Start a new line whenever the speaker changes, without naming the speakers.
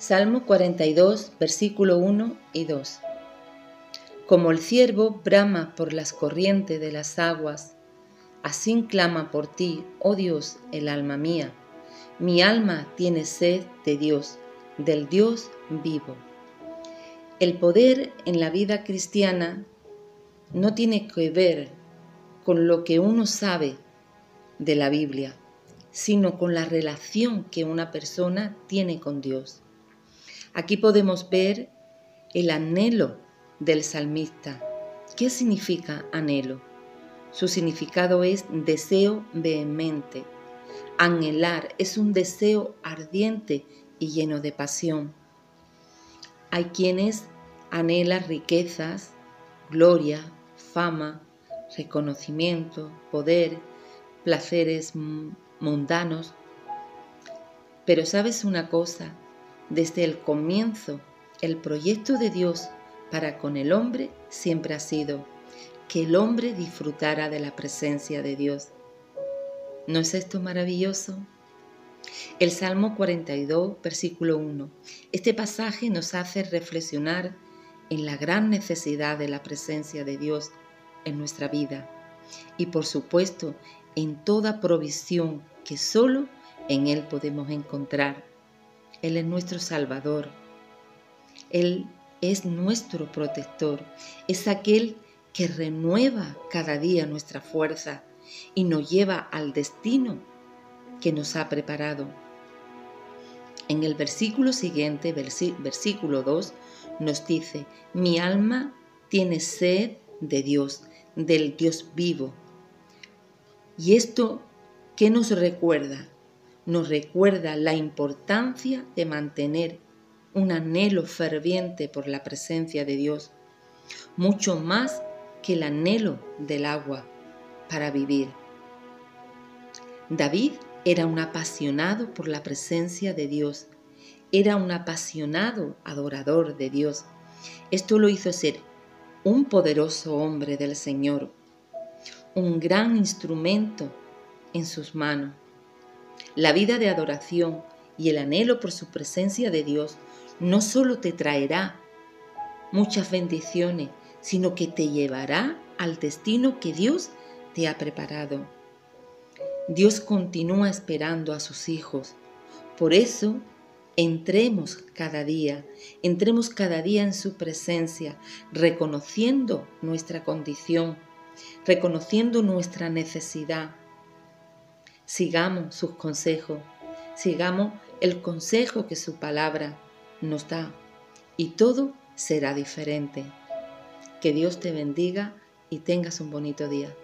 Salmo 42, versículo 1 y 2. Como el ciervo brama por las corrientes de las aguas, así clama por ti, oh Dios, el alma mía. Mi alma tiene sed de Dios, del Dios vivo. El poder en la vida cristiana no tiene que ver con lo que uno sabe de la Biblia, sino con la relación que una persona tiene con Dios. Aquí podemos ver el anhelo del salmista. ¿Qué significa anhelo? Su significado es deseo vehemente. Anhelar es un deseo ardiente y lleno de pasión. Hay quienes anhelan riquezas, gloria, fama, reconocimiento, poder, placeres mundanos. Pero sabes una cosa, desde el comienzo, el proyecto de Dios para con el hombre siempre ha sido que el hombre disfrutara de la presencia de Dios. ¿No es esto maravilloso? El Salmo 42, versículo 1. Este pasaje nos hace reflexionar en la gran necesidad de la presencia de Dios en nuestra vida y por supuesto en toda provisión que solo en Él podemos encontrar. Él es nuestro Salvador. Él es nuestro protector. Es aquel que renueva cada día nuestra fuerza y nos lleva al destino que nos ha preparado. En el versículo siguiente, versículo 2, nos dice, mi alma tiene sed de Dios, del Dios vivo. ¿Y esto qué nos recuerda? Nos recuerda la importancia de mantener un anhelo ferviente por la presencia de Dios, mucho más que el anhelo del agua para vivir. David era un apasionado por la presencia de Dios, era un apasionado adorador de Dios. Esto lo hizo ser un poderoso hombre del Señor, un gran instrumento en sus manos. La vida de adoración y el anhelo por su presencia de Dios no solo te traerá muchas bendiciones, sino que te llevará al destino que Dios te ha preparado. Dios continúa esperando a sus hijos. Por eso, entremos cada día, entremos cada día en su presencia, reconociendo nuestra condición, reconociendo nuestra necesidad, sigamos sus consejos, sigamos el consejo que su palabra nos da y todo será diferente. Que Dios te bendiga y tengas un bonito día.